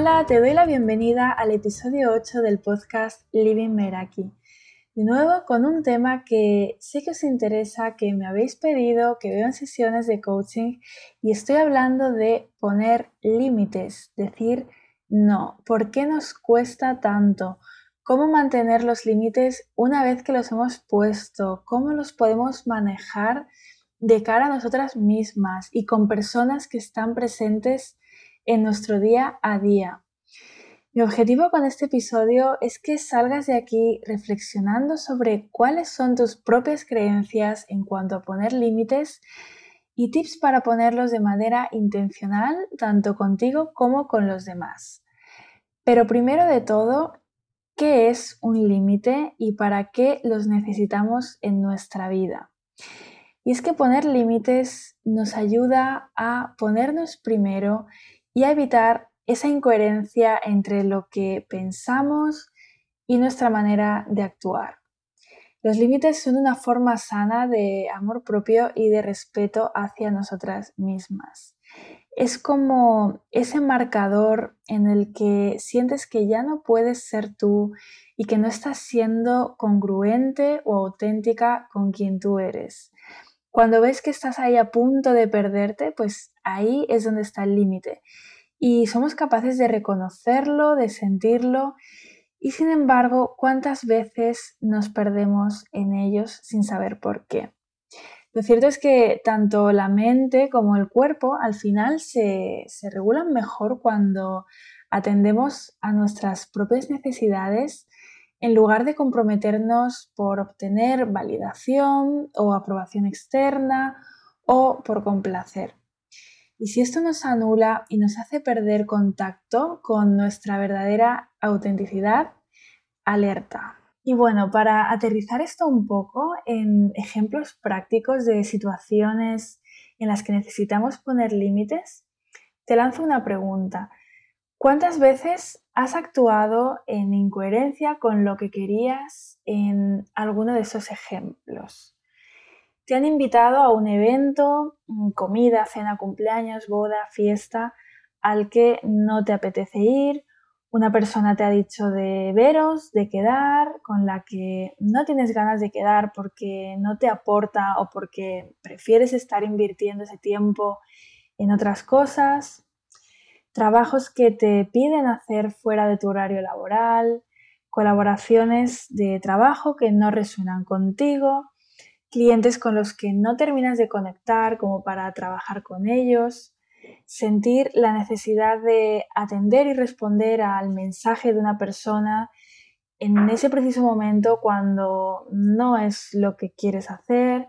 Hola, te doy la bienvenida al episodio 8 del podcast Living Meraki. De nuevo con un tema que sé que os interesa, que me habéis pedido, que veo en sesiones de coaching y estoy hablando de poner límites, decir no. ¿Por qué nos cuesta tanto? ¿Cómo mantener los límites una vez que los hemos puesto? ¿Cómo los podemos manejar de cara a nosotras mismas y con personas que están presentes en nuestro día a día. Mi objetivo con este episodio es que salgas de aquí reflexionando sobre cuáles son tus propias creencias en cuanto a poner límites y tips para ponerlos de manera intencional tanto contigo como con los demás. Pero primero de todo, ¿qué es un límite y para qué los necesitamos en nuestra vida? Y es que poner límites nos ayuda a ponernos primero y a evitar esa incoherencia entre lo que pensamos y nuestra manera de actuar. Los límites son una forma sana de amor propio y de respeto hacia nosotras mismas. Es como ese marcador en el que sientes que ya no puedes ser tú y que no estás siendo congruente o auténtica con quien tú eres. Cuando ves que estás ahí a punto de perderte, pues ahí es donde está el límite. Y somos capaces de reconocerlo, de sentirlo. Y sin embargo, ¿cuántas veces nos perdemos en ellos sin saber por qué? Lo cierto es que tanto la mente como el cuerpo al final se, se regulan mejor cuando atendemos a nuestras propias necesidades en lugar de comprometernos por obtener validación o aprobación externa o por complacer. Y si esto nos anula y nos hace perder contacto con nuestra verdadera autenticidad, alerta. Y bueno, para aterrizar esto un poco en ejemplos prácticos de situaciones en las que necesitamos poner límites, te lanzo una pregunta. ¿Cuántas veces has actuado en incoherencia con lo que querías en alguno de esos ejemplos? Te han invitado a un evento, mm, comida, cena, cumpleaños, boda, fiesta, al que no te apetece ir, una persona te ha dicho de veros, de quedar, con la que no tienes ganas de quedar porque no te aporta o porque prefieres estar invirtiendo ese tiempo en otras cosas trabajos que te piden hacer fuera de tu horario laboral, colaboraciones de trabajo que no resuenan contigo, clientes con los que no terminas de conectar como para trabajar con ellos, sentir la necesidad de atender y responder al mensaje de una persona en ese preciso momento cuando no es lo que quieres hacer,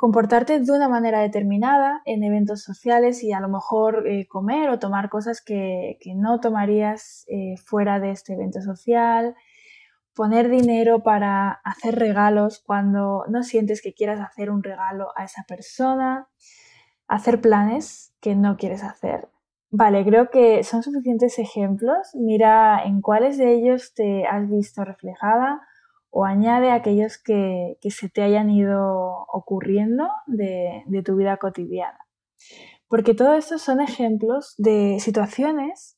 comportarte de una manera determinada en eventos sociales y a lo mejor eh, comer o tomar cosas que, no tomarías eh, fuera de este evento social, poner dinero para hacer regalos cuando no sientes que quieras hacer un regalo a esa persona, hacer planes que no quieres hacer. Vale, creo que son suficientes ejemplos. Mira en cuáles de ellos te has visto reflejada o añade aquellos que, se te hayan ido ocurriendo de, tu vida cotidiana. Porque todo esto son ejemplos de situaciones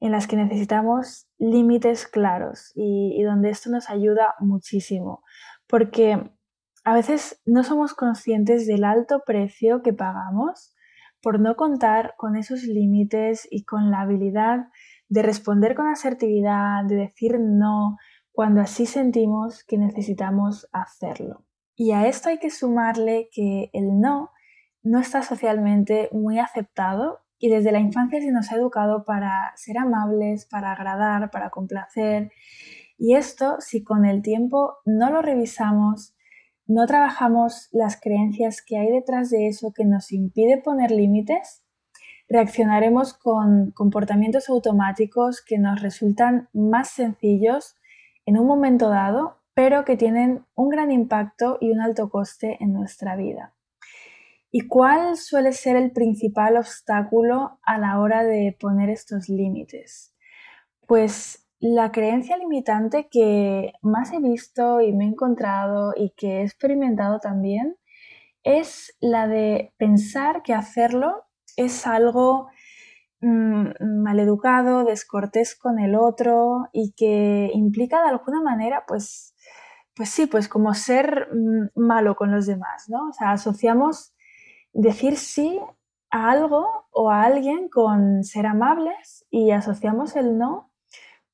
en las que necesitamos límites claros y, y, donde esto nos ayuda muchísimo. Porque a veces no somos conscientes del alto precio que pagamos por no contar con esos límites y con la habilidad de responder con asertividad, de decir no, cuando así sentimos que necesitamos hacerlo. Y a esto hay que sumarle que el no no está socialmente muy aceptado y desde la infancia se nos ha educado para ser amables, para agradar, para complacer. Y esto, si con el tiempo no lo revisamos, no trabajamos las creencias que hay detrás de eso que nos impide poner límites, reaccionaremos con comportamientos automáticos que nos resultan más sencillos en un momento dado, pero que tienen un gran impacto y un alto coste en nuestra vida. ¿Y cuál suele ser el principal obstáculo a la hora de poner estos límites? Pues la creencia limitante que más he visto y me he encontrado y que he experimentado también es la de pensar que hacerlo es algo maleducado, descortés con el otro y que implica de alguna manera, pues, pues sí, pues como ser mm, malo con los demás, ¿no? O sea, asociamos decir sí a algo o a alguien con ser amables y asociamos el no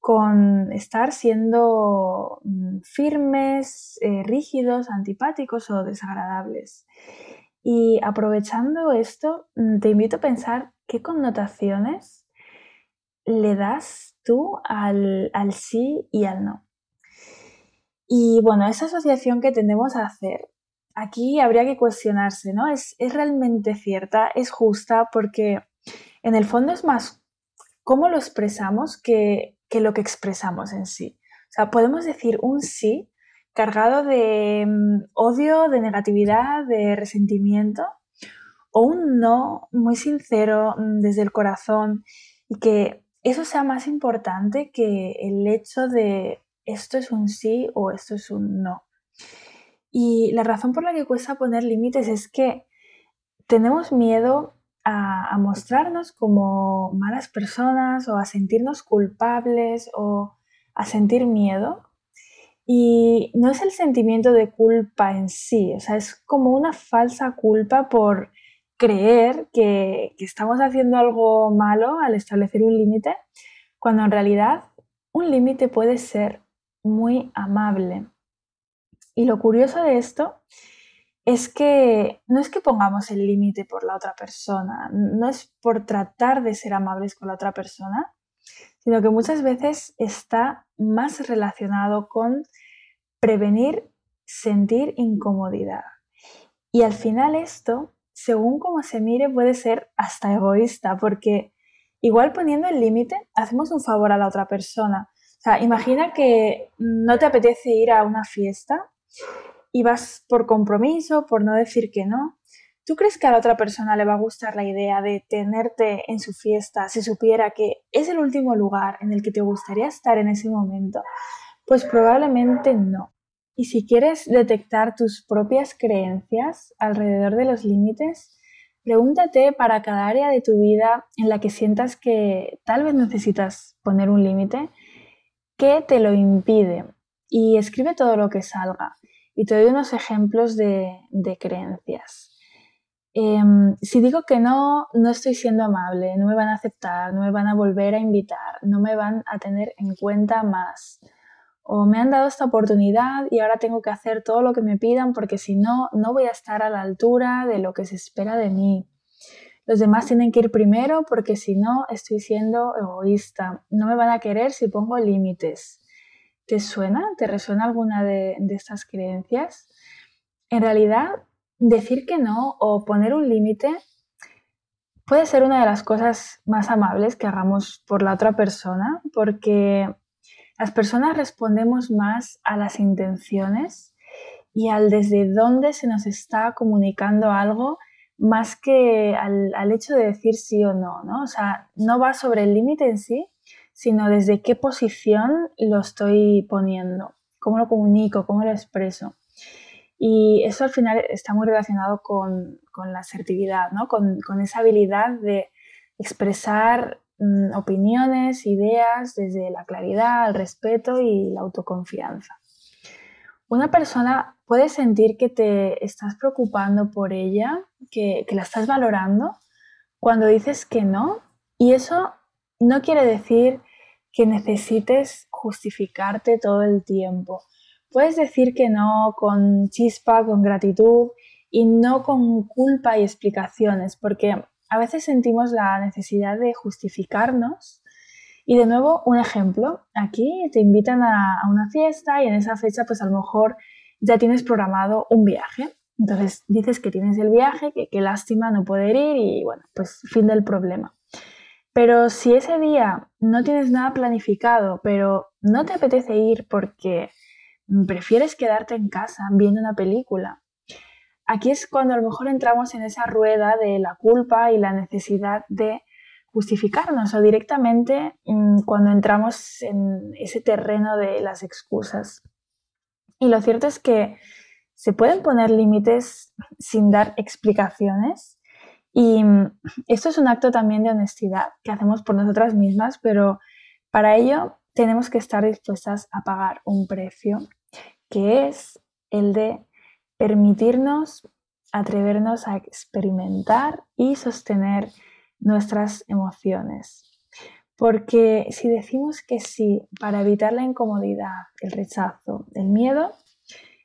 con estar siendo mm, firmes, eh, rígidos, antipáticos o desagradables. Y aprovechando esto, mm, te invito a pensar qué connotaciones le das tú al, al sí y al no. Y bueno, esa asociación que tendemos a hacer, aquí habría que cuestionarse, ¿no? ¿Es, ¿Es, realmente cierta? ¿Es justa? Porque en el fondo es más cómo lo expresamos que, que lo que expresamos en sí. O sea, podemos decir un sí cargado de mm, odio, de negatividad, de resentimiento, o un no muy sincero mm, desde el corazón y que eso sea más importante que el hecho de esto es un sí o esto es un no. Y la razón por la que cuesta poner límites es que tenemos miedo a, mostrarnos como malas personas o a sentirnos culpables o a sentir miedo. Y no es el sentimiento de culpa en sí, o sea, es como una falsa culpa por creer que, estamos haciendo algo malo al establecer un límite, cuando en realidad un límite puede ser muy amable. Y lo curioso de esto es que no es que pongamos el límite por la otra persona, no es por tratar de ser amables con la otra persona, sino que muchas veces está más relacionado con prevenir sentir incomodidad. Y al final esto, según como se mire, puede ser hasta egoísta, porque igual poniendo el límite hacemos un favor a la otra persona. O sea, imagina que no te apetece ir a una fiesta y vas por compromiso, por no decir que no, ¿tú crees que a la otra persona le va a gustar la idea de tenerte en su fiesta si supiera que es el último lugar en el que te gustaría estar en ese momento? Pues probablemente no. Y si quieres detectar tus propias creencias alrededor de los límites, pregúntate para cada área de tu vida en la que sientas que tal vez necesitas poner un límite, ¿qué te lo impide? Y escribe todo lo que salga. Y te doy unos ejemplos de, creencias. Em, si digo que no, no estoy siendo amable, no me van a aceptar, no me van a volver a invitar, no me van a tener en cuenta más. O me han dado esta oportunidad y ahora tengo que hacer todo lo que me pidan porque si no, no voy a estar a la altura de lo que se espera de mí. Los demás tienen que ir primero porque si no, estoy siendo egoísta. No me van a querer si pongo límites. ¿Te suena? ¿Te resuena alguna de, estas creencias? En realidad, decir que no o poner un límite puede ser una de las cosas más amables que hagamos por la otra persona, porque las personas respondemos más a las intenciones y al desde dónde se nos está comunicando algo más que al, al hecho de decir sí o no, ¿no? O sea, no va sobre el límite en sí, sino desde qué posición lo estoy poniendo, cómo lo comunico, cómo lo expreso. Y eso al final está muy relacionado con, la asertividad, ¿no? con, esa habilidad de expresar mm, opiniones, ideas desde la claridad, el respeto y la autoconfianza. Una persona puede sentir que te estás preocupando por ella, que, que la estás valorando, cuando dices que no, y eso no quiere decir que necesites justificarte todo el tiempo. Puedes decir que no con chispa, con gratitud y no con culpa y explicaciones, porque a veces sentimos la necesidad de justificarnos. Y de nuevo, un ejemplo, aquí te invitan a, una fiesta y en esa fecha pues a lo mejor ya tienes programado un viaje. Entonces dices que tienes el viaje, que qué lástima no poder ir y bueno, pues fin del problema. Pero si ese día no tienes nada planificado, pero no te apetece ir porque prefieres quedarte en casa viendo una película, aquí es cuando a lo mejor entramos en esa rueda de la culpa y la necesidad de justificarnos o directamente mm, cuando entramos en ese terreno de las excusas. Y lo cierto es que se pueden poner límites sin dar explicaciones Y mm, esto es un acto también de honestidad que hacemos por nosotras mismas, pero para ello tenemos que estar dispuestas a pagar un precio, que es el de permitirnos atrevernos a experimentar y sostener nuestras emociones. Porque si decimos que sí para evitar la incomodidad, el rechazo, el miedo,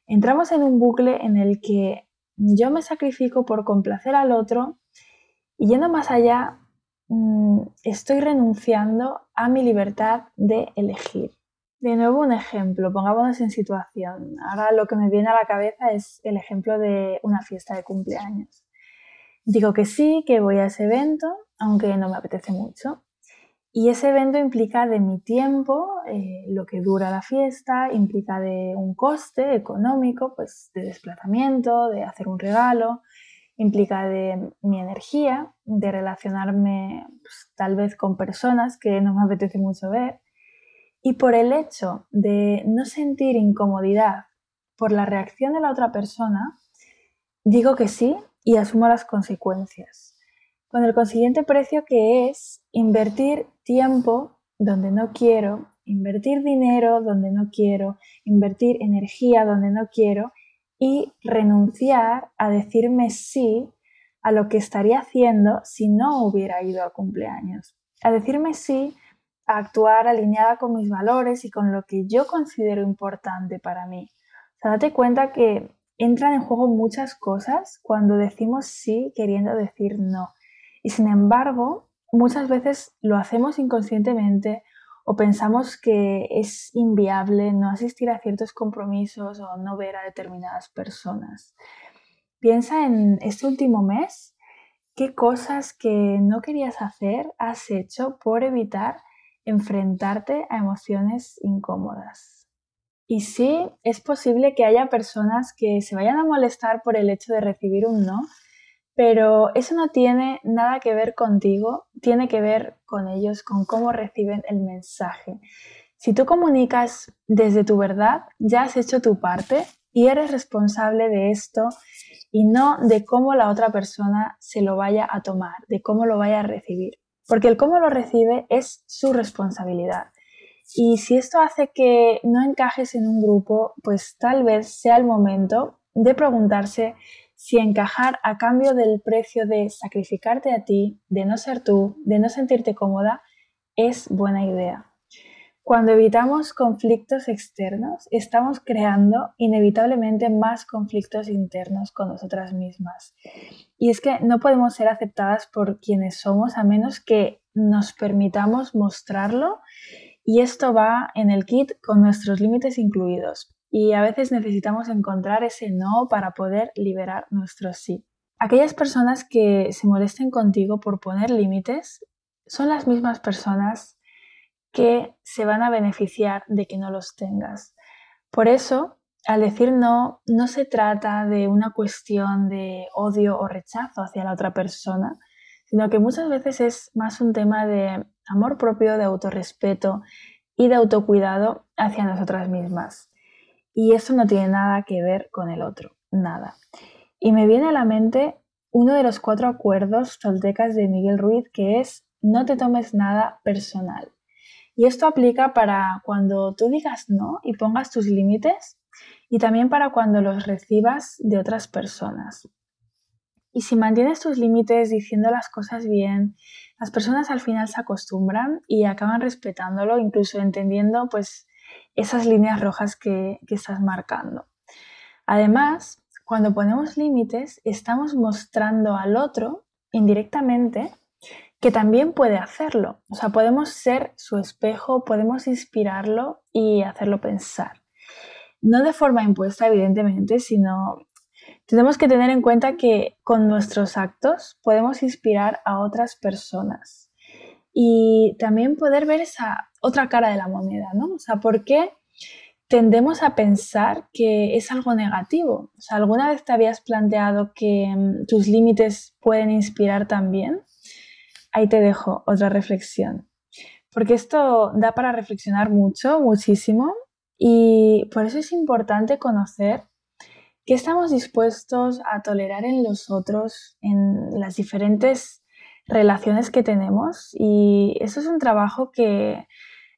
entramos en un bucle en el que yo me sacrifico por complacer al otro y yendo más allá, mm, estoy renunciando a mi libertad de elegir. De nuevo un ejemplo, pongámonos en situación. Ahora lo que me viene a la cabeza es el ejemplo de una fiesta de cumpleaños. Digo que sí, que voy a ese evento, aunque no me apetece mucho. Y ese evento implica de mi tiempo, eh, lo que dura la fiesta, implica de un coste económico, pues de desplazamiento, de hacer un regalo, implica de mi energía, de relacionarme pues, tal vez con personas que no me apetece mucho ver. Y por el hecho de no sentir incomodidad por la reacción de la otra persona, digo que sí y asumo las consecuencias. Con el consiguiente precio que es invertir tiempo donde no quiero, invertir dinero donde no quiero, invertir energía donde no quiero y renunciar a decirme sí a lo que estaría haciendo si no hubiera ido a cumpleaños. A decirme sí actuar alineada con mis valores y con lo que yo considero importante para mí. O sea, date cuenta que entran en juego muchas cosas cuando decimos sí queriendo decir no. Y sin embargo, muchas veces lo hacemos inconscientemente o pensamos que es inviable no asistir a ciertos compromisos o no ver a determinadas personas. Piensa en este último mes, qué cosas que no querías hacer has hecho por evitar enfrentarte a emociones incómodas. Y sí, es posible que haya personas que se vayan a molestar por el hecho de recibir un no, pero eso no tiene nada que ver contigo, tiene que ver con ellos, con cómo reciben el mensaje. Si tú comunicas desde tu verdad, ya has hecho tu parte y eres responsable de esto y no de cómo la otra persona se lo vaya a tomar, de cómo lo vaya a recibir. Porque el cómo lo recibe es su responsabilidad. Y si esto hace que no encajes en un grupo, pues tal vez sea el momento de preguntarse si encajar a cambio del precio de sacrificarte a ti, de no ser tú, de no sentirte cómoda, es buena idea. Cuando evitamos conflictos externos, estamos creando inevitablemente más conflictos internos con nosotras mismas. Y es que no podemos ser aceptadas por quienes somos a menos que nos permitamos mostrarlo y esto va en el kit con nuestros límites incluidos y a veces necesitamos encontrar ese no para poder liberar nuestro sí. Aquellas personas que se molesten contigo por poner límites son las mismas personas que se van a beneficiar de que no los tengas. Por eso, al decir no, no se trata de una cuestión de odio o rechazo hacia la otra persona, sino que muchas veces es más un tema de amor propio, de autorrespeto y de autocuidado hacia nosotras mismas. Y eso no tiene nada que ver con el otro, nada. Y me viene a la mente uno de los cuatro acuerdos toltecas de Miguel Ruiz, que es no te tomes nada personal. Y esto aplica para cuando tú digas no y pongas tus límites y también para cuando los recibas de otras personas. Y si mantienes tus límites diciendo las cosas bien, las personas al final se acostumbran y acaban respetándolo, incluso entendiendo pues esas líneas rojas que, estás marcando. Además, cuando ponemos límites, estamos mostrando al otro indirectamente que también puede hacerlo. O sea, podemos ser su espejo, podemos inspirarlo y hacerlo pensar. No de forma impuesta, evidentemente, sino tenemos que tener en cuenta que con nuestros actos podemos inspirar a otras personas y también poder ver esa otra cara de la moneda, ¿no? O sea, ¿por qué tendemos a pensar que es algo negativo? O sea, ¿alguna vez te habías planteado que mm, tus límites pueden inspirar también? Ahí te dejo otra reflexión. Porque esto da para reflexionar mucho, muchísimo, y por eso es importante conocer ¿Qué estamos dispuestos a tolerar en los otros, en las diferentes relaciones que tenemos? Y eso es un trabajo que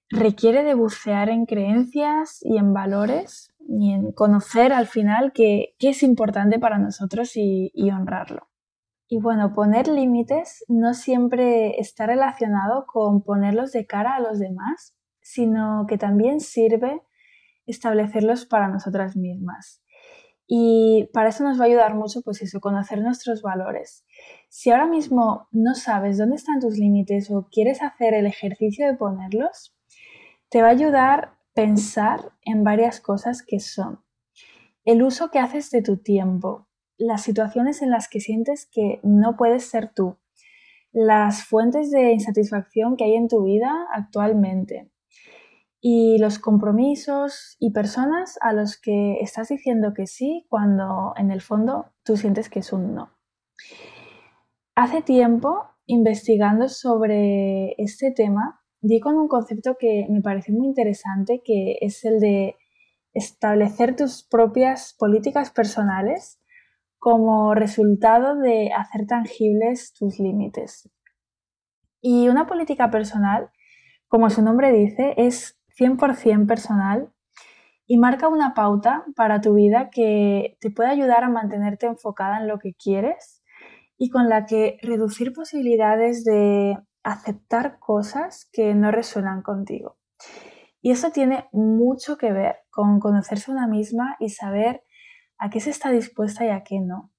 requiere de bucear en creencias y en valores y en conocer al final qué, es importante para nosotros y honrarlo. Y bueno, poner límites no siempre está relacionado con ponerlos de cara a los demás, sino que también sirve establecerlos para nosotras mismas. Y para eso nos va a ayudar mucho, pues eso, conocer nuestros valores. Si ahora mismo no sabes dónde están tus límites o quieres hacer el ejercicio de ponerlos, te va a ayudar pensar en varias cosas que son el uso que haces de tu tiempo, las situaciones en las que sientes que no puedes ser tú, las fuentes de insatisfacción que hay en tu vida actualmente, y los compromisos y personas a los que estás diciendo que sí cuando en el fondo tú sientes que es un no. Hace tiempo, investigando sobre este tema, di con un concepto que me pareció muy interesante, que es el de establecer tus propias políticas personales como resultado de hacer tangibles tus límites. Y una política personal, como su nombre dice, es 100% personal y marca una pauta para tu vida que te puede ayudar a mantenerte enfocada en lo que quieres y con la que reducir posibilidades de aceptar cosas que no resuenan contigo. Y eso tiene mucho que ver con conocerse una misma y saber a qué se está dispuesta y a qué no.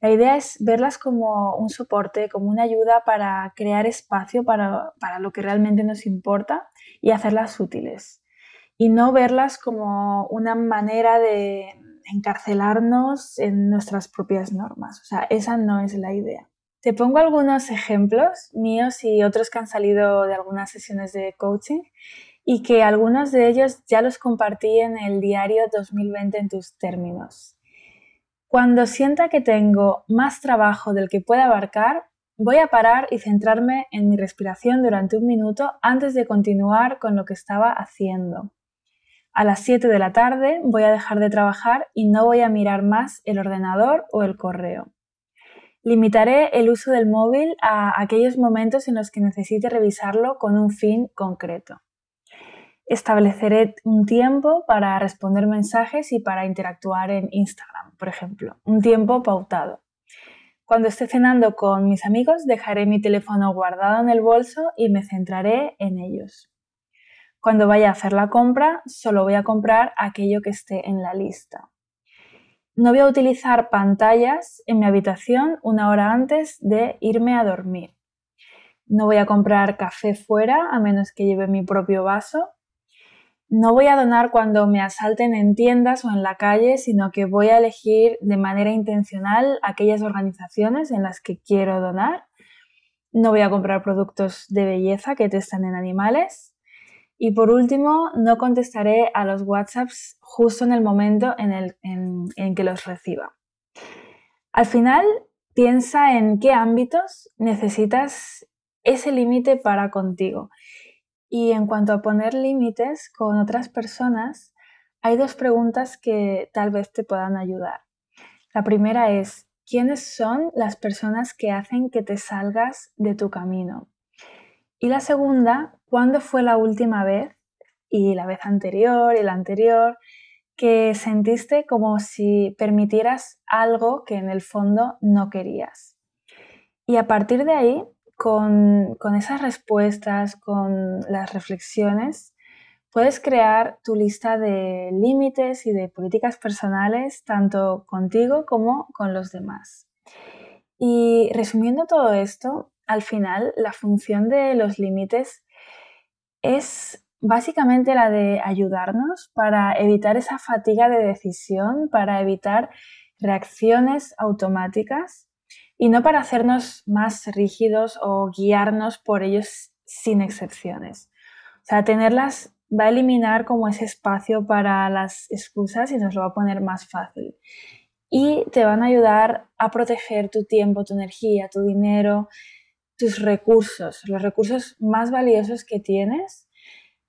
La idea es verlas como un soporte, como una ayuda para crear espacio para, para lo que realmente nos importa y hacerlas útiles. Y no verlas como una manera de encarcelarnos en nuestras propias normas. O sea, esa no es la idea. Te pongo algunos ejemplos míos y otros que han salido de algunas sesiones de coaching y que algunos de ellos ya los compartí en el diario 2020 en tus términos. Cuando sienta que tengo más trabajo del que pueda abarcar, voy a parar y centrarme en mi respiración durante un minuto antes de continuar con lo que estaba haciendo. A las 7 de la tarde voy a dejar de trabajar y no voy a mirar más el ordenador o el correo. Limitaré el uso del móvil a aquellos momentos en los que necesite revisarlo con un fin concreto. Estableceré un tiempo para responder mensajes y para interactuar en Instagram, por ejemplo, un tiempo pautado. Cuando esté cenando con mis amigos, dejaré mi teléfono guardado en el bolso y me centraré en ellos. Cuando vaya a hacer la compra, solo voy a comprar aquello que esté en la lista. No voy a utilizar pantallas en mi habitación una hora antes de irme a dormir. No voy a comprar café fuera a menos que lleve mi propio vaso no voy a donar cuando me asalten en tiendas o en la calle, sino que voy a elegir de manera intencional aquellas organizaciones en las que quiero donar. No voy a comprar productos de belleza que testan en animales. Y por último, no contestaré a los WhatsApps justo en el momento en, el, en que los reciba. Al final, piensa en qué ámbitos necesitas ese límite para contigo y en cuanto a poner límites con otras personas, hay dos preguntas que tal vez te puedan ayudar. La primera es, ¿quiénes son las personas que hacen que te salgas de tu camino? Y la segunda, ¿cuándo fue la última vez y la vez anterior y la anterior que sentiste como si permitieras algo que en el fondo no querías? Y a partir de ahí, con, esas respuestas, con las reflexiones, puedes crear tu lista de límites y de políticas personales, tanto contigo como con los demás. Y resumiendo todo esto, al final la función de los límites es básicamente la de ayudarnos para evitar esa fatiga de decisión, para evitar reacciones automáticas y no para hacernos más rígidos o guiarnos por ellos sin excepciones. O sea, tenerlas va a eliminar como ese espacio para las excusas y nos lo va a poner más fácil. Y te van a ayudar a proteger tu tiempo, tu energía, tu dinero, tus recursos, los recursos más valiosos que tienes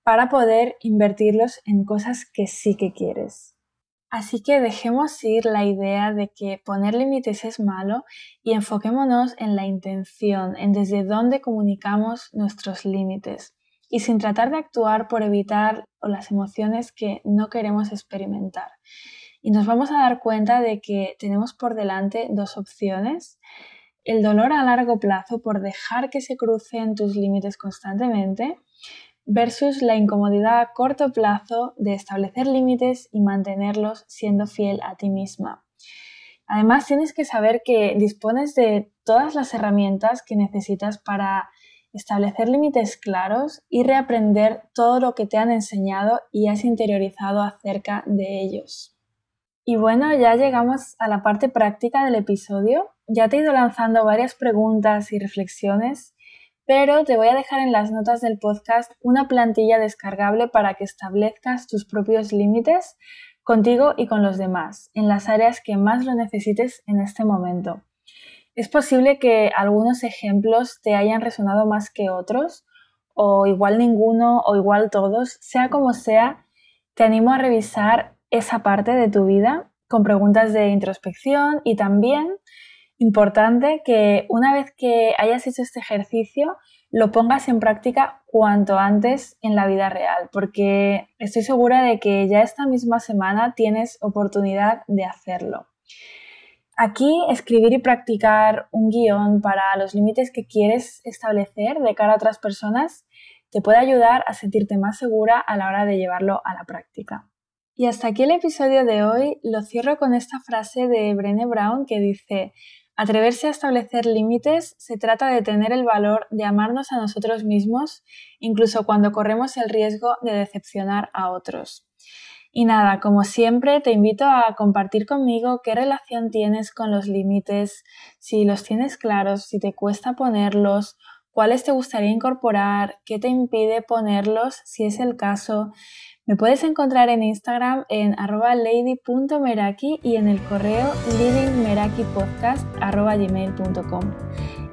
para poder invertirlos en cosas que sí que quieres. Así que dejemos ir la idea de que poner límites es malo y enfoquémonos en la intención, en desde dónde comunicamos nuestros límites y sin tratar de actuar por evitar las emociones que no queremos experimentar. Y nos vamos a dar cuenta de que tenemos por delante dos opciones. El dolor a largo plazo por dejar que se crucen tus límites constantemente versus la incomodidad a corto plazo de establecer límites y mantenerlos siendo fiel a ti misma. Además, tienes que saber que dispones de todas las herramientas que necesitas para establecer límites claros y reaprender todo lo que te han enseñado y has interiorizado acerca de ellos. Y bueno, ya llegamos a la parte práctica del episodio. Ya te he ido lanzando varias preguntas y reflexiones pero te voy a dejar en las notas del podcast una plantilla descargable para que establezcas tus propios límites contigo y con los demás, en las áreas que más lo necesites en este momento. Es posible que algunos ejemplos te hayan resonado más que otros, o igual ninguno, o igual todos, sea como sea, te animo a revisar esa parte de tu vida con preguntas de introspección y también importante que una vez que hayas hecho este ejercicio, lo pongas en práctica cuanto antes en la vida real, porque estoy segura de que ya esta misma semana tienes oportunidad de hacerlo. Aquí escribir y practicar un guion para los límites que quieres establecer de cara a otras personas te puede ayudar a sentirte más segura a la hora de llevarlo a la práctica. Y hasta aquí el episodio de hoy. Lo cierro con esta frase de Brené Brown que dice, Atreverse a establecer límites se trata de tener el valor de amarnos a nosotros mismos, incluso cuando corremos el riesgo de decepcionar a otros. Y nada, como siempre, te invito a compartir conmigo qué relación tienes con los límites, si los tienes claros, si te cuesta ponerlos, cuáles te gustaría incorporar, qué te impide ponerlos, si es el caso. Me puedes encontrar en Instagram en lady.meraki y en el correo livingmerakipodcast.gmail.com.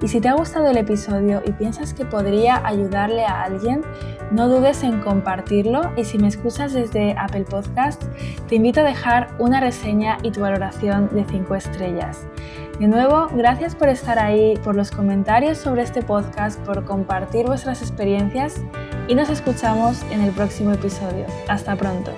Y si te ha gustado el episodio y piensas que podría ayudarle a alguien, no dudes en compartirlo y si me escuchas desde Apple Podcast, te invito a dejar una reseña y tu valoración de 5 estrellas. De nuevo, gracias por estar ahí, por los comentarios sobre este podcast, por compartir vuestras experiencias y nos escuchamos en el próximo episodio. Hasta pronto.